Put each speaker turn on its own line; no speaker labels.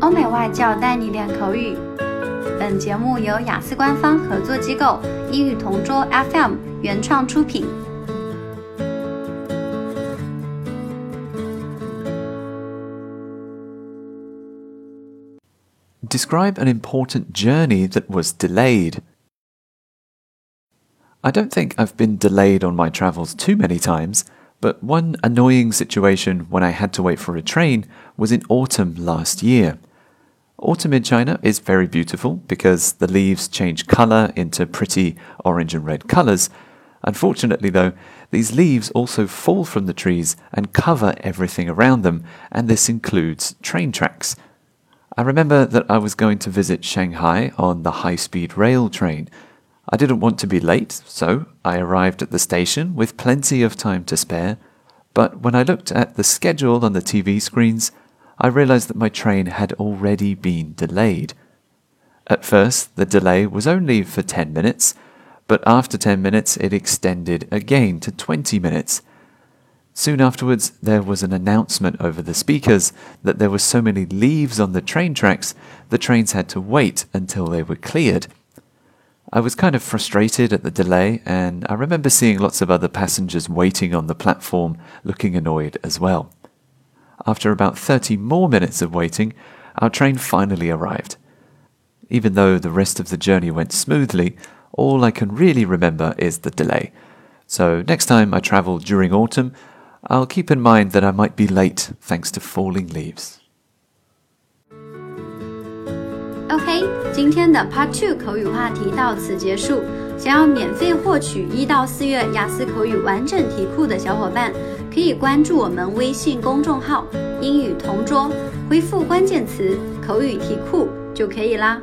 欧美外教带你练口语。本节目由雅思官方合作机构英语同桌 FM 原创出品。
Describe an important journey that was delayed. I don't think I've been delayed on my travels too many times, but one annoying situation when I had to wait for a train was in autumn last year. Autumn in China is very beautiful because the leaves change color into pretty orange and red colors. Unfortunately, though, these leaves also fall from the trees and cover everything around them, and this includes train tracks. I remember that I was going to visit Shanghai on the high speed rail train. I didn't want to be late, so I arrived at the station with plenty of time to spare. But when I looked at the schedule on the TV screens, I realized that my train had already been delayed. At first, the delay was only for 10 minutes, but after 10 minutes, it extended again to 20 minutes. Soon afterwards, there was an announcement over the speakers that there were so many leaves on the train tracks, the trains had to wait until they were cleared. I was kind of frustrated at the delay, and I remember seeing lots of other passengers waiting on the platform looking annoyed as well. After about 30 more minutes of waiting, our train finally arrived. Even though the rest of the journey went smoothly, all I can really remember is the delay. So next time I travel during autumn, I'll keep in mind that I might be late thanks to falling leaves.
OK，今天的 Part Two 口语话题到此结束。想要免费获取一到四月雅思口语完整题库的小伙伴， 可以关注我们微信公众号“英语同桌”，回复关键词“口语题库”就可以啦。